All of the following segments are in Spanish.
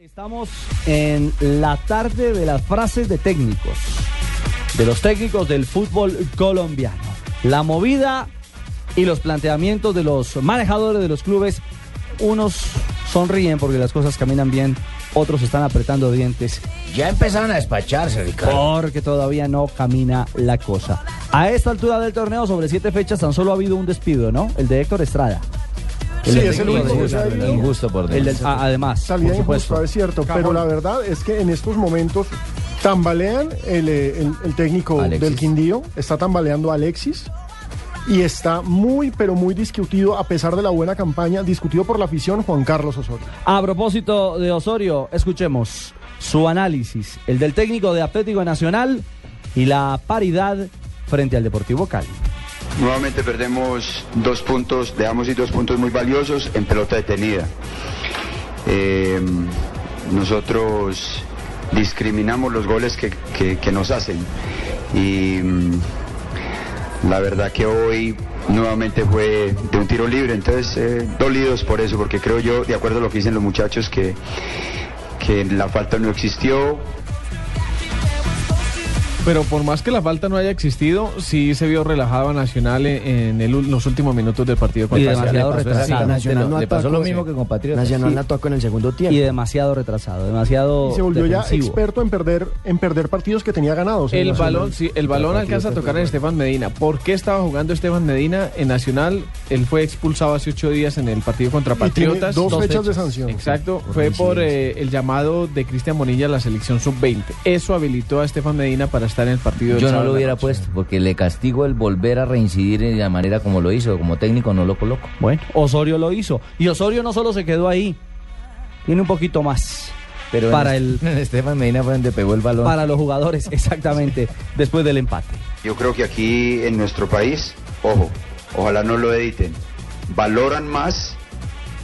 Estamos en la tarde de las frases de técnicos, de los técnicos del fútbol colombiano. La movida y los planteamientos de los manejadores de los clubes, unos sonríen porque las cosas caminan bien, otros están apretando dientes Ya empezaron a despacharse, Ricardo. porque todavía no camina la cosa. A esta altura del torneo, sobre siete fechas, tan solo ha habido un despido, ¿no? El de Héctor Estrada. Sí, es el único de- que se ha ido. Injusto por El dentro. del- a- además, Salida por injusta, es cierto, pero la verdad es que en estos momentos tambalean el, eh, el- el técnico Alexis. del Quindío, está tambaleando a Alexis y está muy, pero muy discutido, a pesar de la buena campaña, discutido por la afición Juan Carlos Osorio. A propósito de Osorio, escuchemos su análisis, el del técnico de Atlético Nacional y la paridad frente al Deportivo Cali. Nuevamente perdemos dos puntos, dejamos ir dos puntos muy valiosos en pelota detenida. Eh, nosotros discriminamos los goles que, que- que nos hacen y mm, la verdad que hoy nuevamente fue de un tiro libre, entonces eh, dolidos por eso, porque creo yo, de acuerdo a lo que dicen los muchachos, que, que la falta no existió, Pero por más que la falta no haya existido, sí se vio relajado a Nacional en, el los últimos minutos del partido Y contra demasiado retrasado. Nacional no Le pasó atacó, lo mismo sí. que con Patriotas. Nacional Sí. no atacó en el segundo Y tiempo. demasiado retrasado, demasiado Y se volvió ya experto en perder, en perder partidos que tenía ganados. El Nacional. balón, sí, el balón alcanza a tocar en Estefan Medina. ¿Por qué estaba jugando Estefan Medina en Nacional? Él fue expulsado hace ocho días en el partido contra Y tiene Patriotas. dos, dos fechas, de sanción. Exacto, fue por eh, el llamado de Cristian Bonilla a la selección sub-20. Eso habilitó a Estefan Medina para estar en el partido Yo no lo en hubiera noche. puesto porque le castigo el volver a reincidir de la manera como lo hizo. Como técnico no lo coloco. Bueno, Osorio lo hizo. Y Osorio no solo se quedó ahí, tiene un poquito más Pero para, en, el, en Estefan Medina fue donde pegó el balón. para los jugadores, exactamente, después del empate. Yo creo que aquí en nuestro país, ojo, ojalá no lo editen, valoran más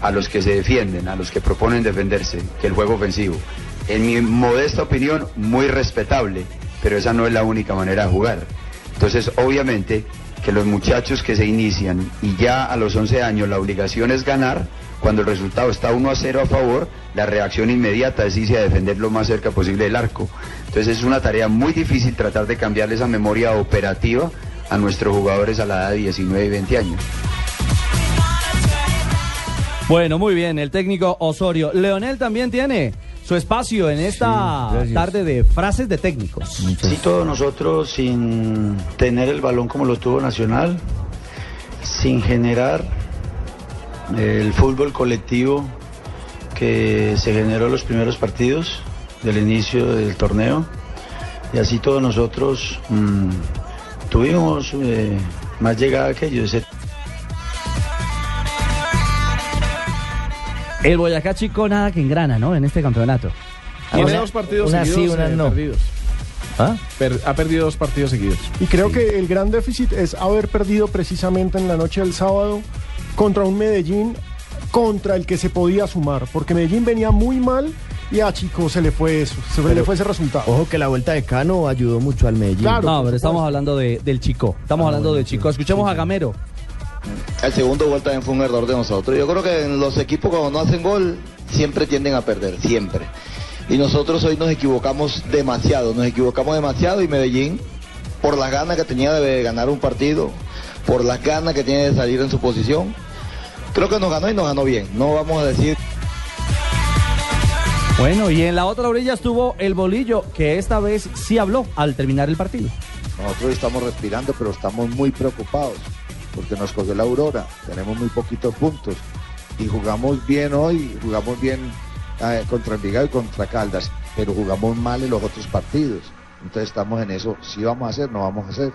a los que se defienden, a los que proponen defenderse, que el juego ofensivo. En mi modesta opinión, muy respetable, pero esa no es la única manera de jugar. Entonces, obviamente, que los muchachos que se inician y ya a los 11 años la obligación es ganar, cuando el resultado está 1 a 0 a favor, la reacción inmediata es irse a defender lo más cerca posible del arco. Entonces es una tarea muy difícil tratar de cambiarle esa memoria operativa a nuestros jugadores a la edad de 19 y 20 años. Bueno, muy bien, el técnico Osorio. Leonel también tiene su espacio en esta Sí, tarde de frases de técnicos. Muchas- Sí, todos nosotros sin tener el balón como lo tuvo Nacional, sin generar el fútbol colectivo que se generó en los primeros partidos del inicio del torneo. Y así todos nosotros mm, tuvimos eh, más llegada que ellos. El Boyacá Chico nada que engrana, ¿no? En este campeonato. Tiene Una- dos partidos unas sí, seguidos unas eh, no. perdidos. ¿Ah? Per- ha perdido dos partidos seguidos. Y creo que el gran déficit es haber perdido precisamente en la noche del sábado contra un Medellín contra el que se podía sumar, porque Medellín venía muy mal y a Chico se le fue eso, se le fue ese resultado. Ojo que la vuelta de Cano ayudó mucho al Medellín. Claro. No, pero estamos hablando de, del Chico. Estamos hablando del Chico. Escuchemos a Gamero. El segundo gol también fue un error de nosotros. Yo creo que en los equipos cuando no hacen gol siempre tienden a perder, siempre. Y nosotros hoy nos equivocamos demasiado, nos equivocamos demasiado y Medellín, por las ganas que tenía de ganar un partido, por las ganas que tiene de salir en su posición, creo que nos ganó y nos ganó bien. No vamos a decir Bueno, y en la otra orilla estuvo el Bolillo, que esta vez sí habló al terminar el partido. Nosotros estamos respirando, pero estamos muy preocupados porque nos cogió la aurora, tenemos muy poquitos puntos y jugamos bien hoy, jugamos bien eh, contra Envigado y contra Caldas, pero jugamos mal en los otros partidos. Entonces estamos en eso, si vamos a hacer, no vamos a hacer.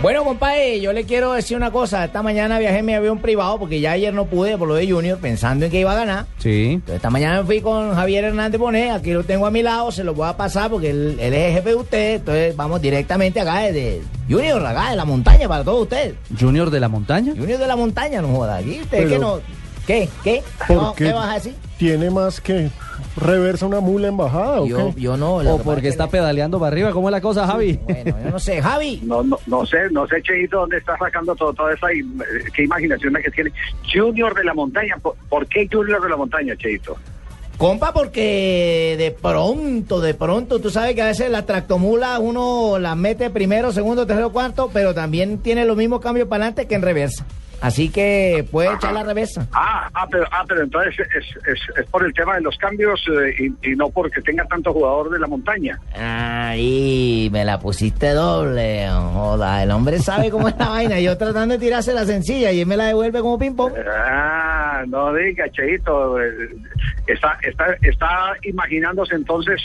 Bueno, compadre, yo le quiero decir una cosa. Esta mañana viajé en mi avión privado porque ya ayer no pude por lo de Junior pensando en que iba a ganar. Sí. Entonces, esta mañana me fui con Javier Hernández Bonet, aquí lo tengo a mi lado, se lo voy a pasar porque él, él es el jefe de usted, entonces vamos directamente acá desde Junior, acá de la montaña para todos ustedes. Junior de la Montaña. Junior de la montaña, no joda, aquí usted Pero- que no... ¿Qué? ¿Qué? ¿Por No, qué? ¿Qué vas a decir? Tiene más que reversa una mula en bajada o Yo, qué? yo no. lo O porque es está pedaleando para arriba. ¿Cómo es la cosa, Javi? Bueno, yo no sé. Javi. No, no, no sé, no sé, Cheito, dónde está sacando todo, toda esa, im- qué imaginación la que tiene. Junior de la montaña, ¿por, por qué Junior de la montaña, Cheito? Compa, porque de pronto, de pronto, tú sabes que a veces la tractomula uno la mete primero, segundo, tercero, cuarto, pero también tiene los mismos cambios para adelante que en reversa. Así que puede echar la reversa. Ah, ah, pero, ah, pero entonces es, es, es por el tema de los cambios eh, y, y no porque tenga tanto jugador de la montaña. Ahí, me la pusiste doble. Joda, el hombre sabe cómo es la vaina. Yo tratando de tirarse la sencilla y él me la devuelve como ping-pong. Ah, no diga, Cheito. eh, Está, está, está imaginándose entonces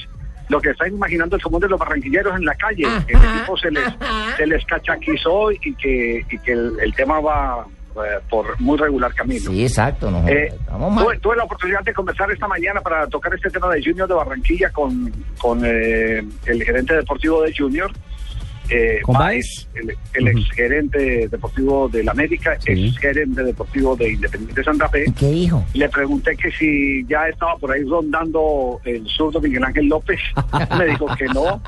lo que está imaginando el común de los barranquilleros en la calle. Que el equipo se les, se les cachaquizó y que, y que el, el tema va por muy regular camino. Sí, exacto. No, Eh, tuve la oportunidad de conversar esta mañana para tocar este tema de Junior de Barranquilla con, con eh, el gerente deportivo de Junior. Eh, ¿Con Baez, el, el ex gerente deportivo del América, Sí. ex gerente deportivo de Independiente Santa Fe. ¿Y ¿Qué dijo? Le pregunté que si ya estaba por ahí rondando el zurdo Miguel Ángel López. Me dijo que no.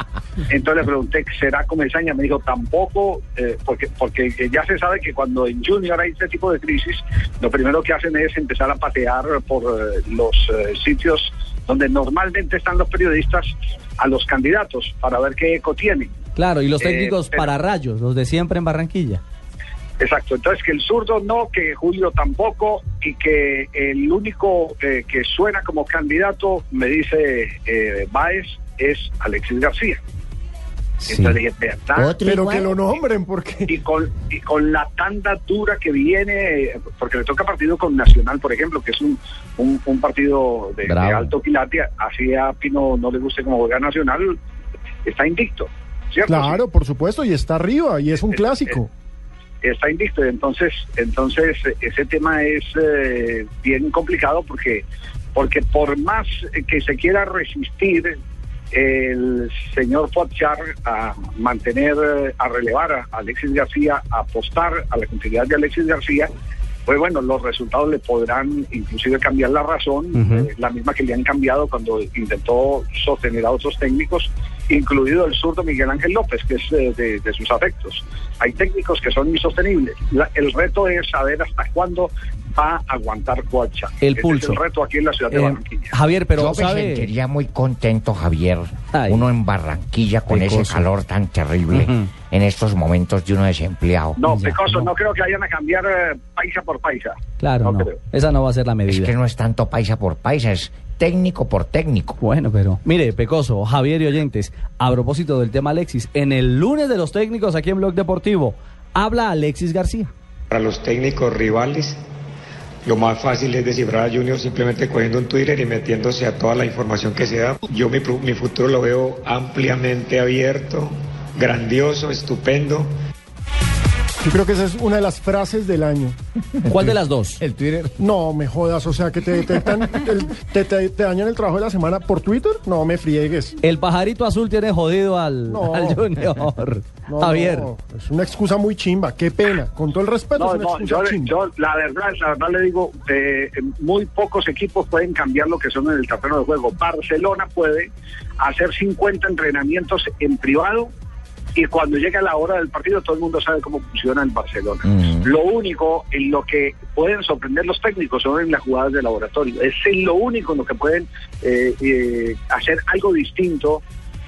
Entonces le pregunté, ¿será Comesaña? Me dijo, tampoco, eh, porque, porque ya se sabe que cuando en Junior hay este tipo de crisis, lo primero que hacen es empezar a patear por eh, los eh, sitios donde normalmente están los periodistas a los candidatos para ver qué eco tienen. Claro, y los Eh, técnicos pero- para rayos, los de siempre en Barranquilla. Exacto, entonces que el zurdo no, que Julio tampoco y que el único eh, que suena como candidato, me dice eh, Baez, es Alexis García. Sí. Entonces dije, ¿verdad? Otro Pero igual. que lo nombren, porque Y con, y con la tanda dura que viene, porque le toca partido con Nacional, por ejemplo, que es un, un, un partido de, alto quilate, así a Pino no le guste como juega Nacional, está invicto. ¿Cierto? claro, por supuesto, y está arriba, y es un clásico. está invicto. Entonces, entonces ese tema es eh, bien complicado porque, porque por más que se quiera resistir el señor Pochar a mantener, a relevar a Alexis García, a apostar a la continuidad de Alexis García, pues bueno, los resultados le podrán inclusive cambiar la razón, eh, la misma que le han cambiado cuando intentó sostener a otros técnicos, incluido el zurdo Miguel Ángel López, que es eh, de, de sus afectos. Hay técnicos que son insostenibles. La- el reto es saber hasta cuándo va a aguantar Coacha. El pulso. Es el reto aquí en la ciudad de Eh, Barranquilla. Javier, pero Yo me ¿sabe? sentiría muy contento, Javier. Ay. Uno en Barranquilla con Pecoso. ese calor tan terrible en estos momentos de uno desempleado. No, Ya, Pecoso, no. no creo que vayan a cambiar eh, paisa por paisa. Claro, no, no, creo. esa no va a ser la Es medida. que no es tanto paisa por paisa, es técnico por técnico. Bueno, pero mire, Pecoso, Javier y oyentes, a propósito del tema Alexis, en el lunes de los técnicos aquí en Blog Deportivo, habla Alexis García. Para los técnicos rivales, lo más fácil es descifrar a Junior simplemente cogiendo un Twitter y metiéndose a toda la información que se da. Yo mi, mi futuro lo veo ampliamente abierto, grandioso, estupendo. Yo creo que esa es una de las frases del año. ¿Cuál de las dos? El Twitter. No, me jodas, o sea, que te detectan, el- te, te- te dañan el trabajo de la semana por Twitter. No, me friegues. El pajarito azul tiene jodido al, No. al Junior. No, Javier. no, es una excusa muy chimba, qué pena. Con todo el respeto, No, es una no, excusa yo, chimba. yo la verdad, la verdad le digo, eh, muy pocos equipos pueden cambiar lo que son en el terreno de juego. Barcelona puede hacer 50 entrenamientos en privado y cuando llega la hora del partido todo el mundo sabe cómo funciona el Barcelona. Ujú. Lo único en lo que pueden sorprender los técnicos son en las jugadas de laboratorio. Es lo único en lo que pueden eh, eh, hacer algo distinto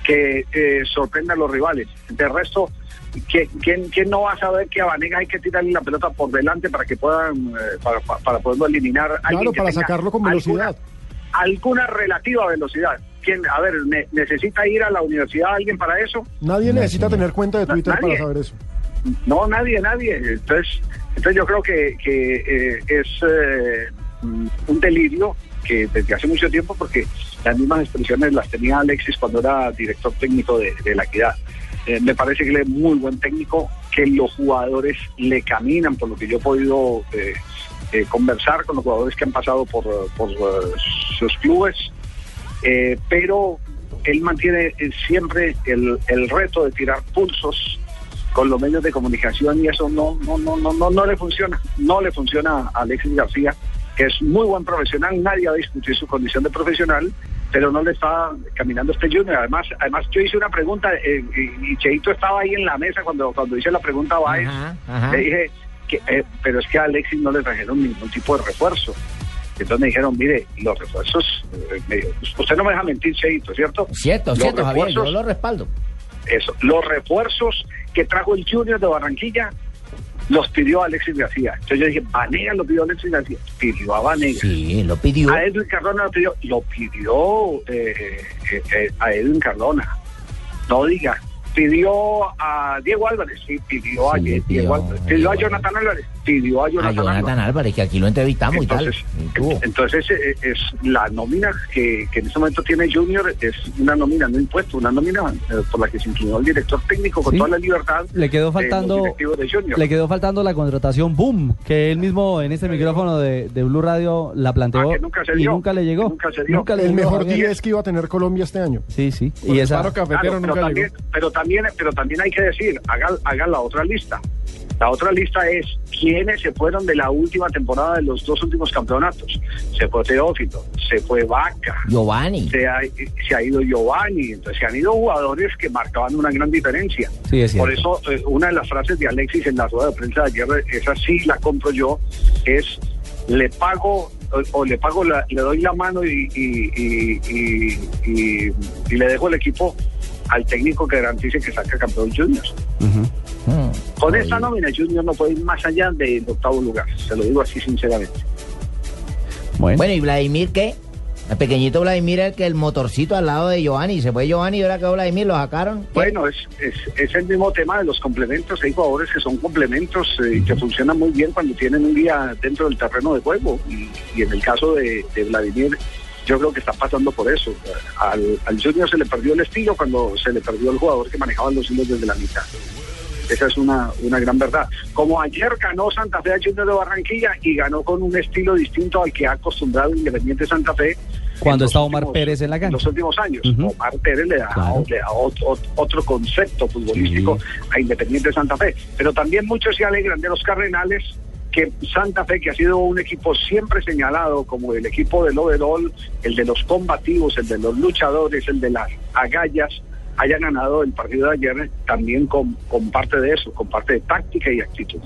que eh, sorprenda a los rivales. De resto, ¿quién, no va a saber que a Vanega hay que tirarle la pelota por delante para que puedan, eh, para, para, para poderlo eliminar? alguien Claro, para sacarlo con velocidad. Alguna, alguna relativa velocidad. ¿Quién, a ver, ne- ¿necesita ir a la universidad alguien para eso? Nadie No, necesita señor. tener cuenta de Twitter nadie. para saber eso. No, nadie, nadie. Entonces, entonces yo creo que, que eh, es eh, un delirio que desde hace mucho tiempo, porque las mismas expresiones las tenía Alexis cuando era director técnico de, de la equidad. Eh, me parece que él es muy buen técnico, que los jugadores le caminan, por lo que yo he podido eh, eh, conversar con los jugadores que han pasado por, sus clubes, pero él mantiene siempre el, el reto de tirar pulsos con los medios de comunicación y eso no no no no no, no le funciona. No le funciona a Alexis García que es muy buen profesional, nadie va a discutir su condición de profesional, pero no le está caminando este Junior. Además, además yo hice una pregunta eh, y, Cheito estaba ahí en la mesa cuando, cuando hice la pregunta a Baez. ajá. Le dije, que, eh, pero es que a Alexis no le trajeron ningún tipo de refuerzo. Entonces me dijeron, mire, los refuerzos, eh, me dijo, usted no me deja mentir, Cheito, ¿cierto? Cierto, Los cierto, Javier, yo lo respaldo. Eso, los refuerzos que trajo el Junior de Barranquilla los pidió Alexis García. Entonces yo dije, Vanega lo pidió Alexis García. Pidió a Vanega. Sí, lo pidió. A Edwin Cardona lo pidió. Lo pidió eh, eh, eh, a Edwin Cardona. No diga. Pidió a Diego Álvarez. Sí, pidió a Diego Álvarez. Pidió a Jonathan Álvarez. Pidió a A Jonathan, Álvarez. Álvarez, que aquí lo entrevistamos Entonces, y tal. Y tuvo. entonces eh, es la nómina que, que en este momento tiene Junior, es una nómina no impuesta, una nómina eh, por la que se inclinó el director técnico con Sí. toda la libertad. Le quedó faltando de le quedó faltando la contratación Boom, que él mismo en este micrófono de, de Blue Radio la planteó Ah, nunca se y nunca le llegó. Que nunca se dio. le El llegó, mejor Javier. 10 que iba a tener Colombia este año. Sí, sí. Por Y esa Claro, pero, nunca también, llegó. pero también pero también hay que decir, haga, haga la otra lista. La otra lista es quiénes se fueron de la última temporada de los dos últimos campeonatos. Se fue Teófilo, se fue Vaca, Giovanni. se ha, se ha ido Giovanni, entonces se han ido jugadores que marcaban una gran diferencia. Sí, es Por eso, eh, una de las frases de Alexis en la rueda de prensa de ayer, esa sí la compro yo, es le pago o, o le pago, la- le doy la mano y, y, y, y- y- y le dejo el equipo al técnico que garantice que saca campeón Junior. Ujú. Mm. Con esta nómina Junior no puede ir más allá del octavo lugar, se lo digo así sinceramente. Bueno, Bueno, ¿y Vladimir qué? El pequeñito Vladimir, el que el motorcito al lado de Giovanni. Se fue Giovanni y ahora quedó Vladimir, lo sacaron. ¿Qué? Bueno, es, es, es el mismo tema de los complementos. Hay jugadores que son complementos eh, y que funcionan muy bien cuando tienen un día dentro del terreno de juego. Y, y en el caso de, de Vladimir, yo creo que está pasando por eso. Al, al Junior se le perdió el estilo cuando se le perdió el jugador que manejaba los hilos desde la mitad. Esa es una, una gran verdad. Como ayer ganó Santa Fe a Junior de Barranquilla y ganó con un estilo distinto al que ha acostumbrado Independiente Santa Fe. Cuando está Omar últimos- Pérez en la cancha. En los últimos años. Omar Pérez le da, Claro. le da ot- ot- otro concepto futbolístico a Independiente Santa Fe. Pero también muchos se alegran de los Cardenales que Santa Fe, que ha sido un equipo siempre señalado como el equipo del overall, el de los combativos, el de los luchadores, el de las agallas, haya ganado el partido de ayer también con, con parte de eso, con parte de táctica y actitud.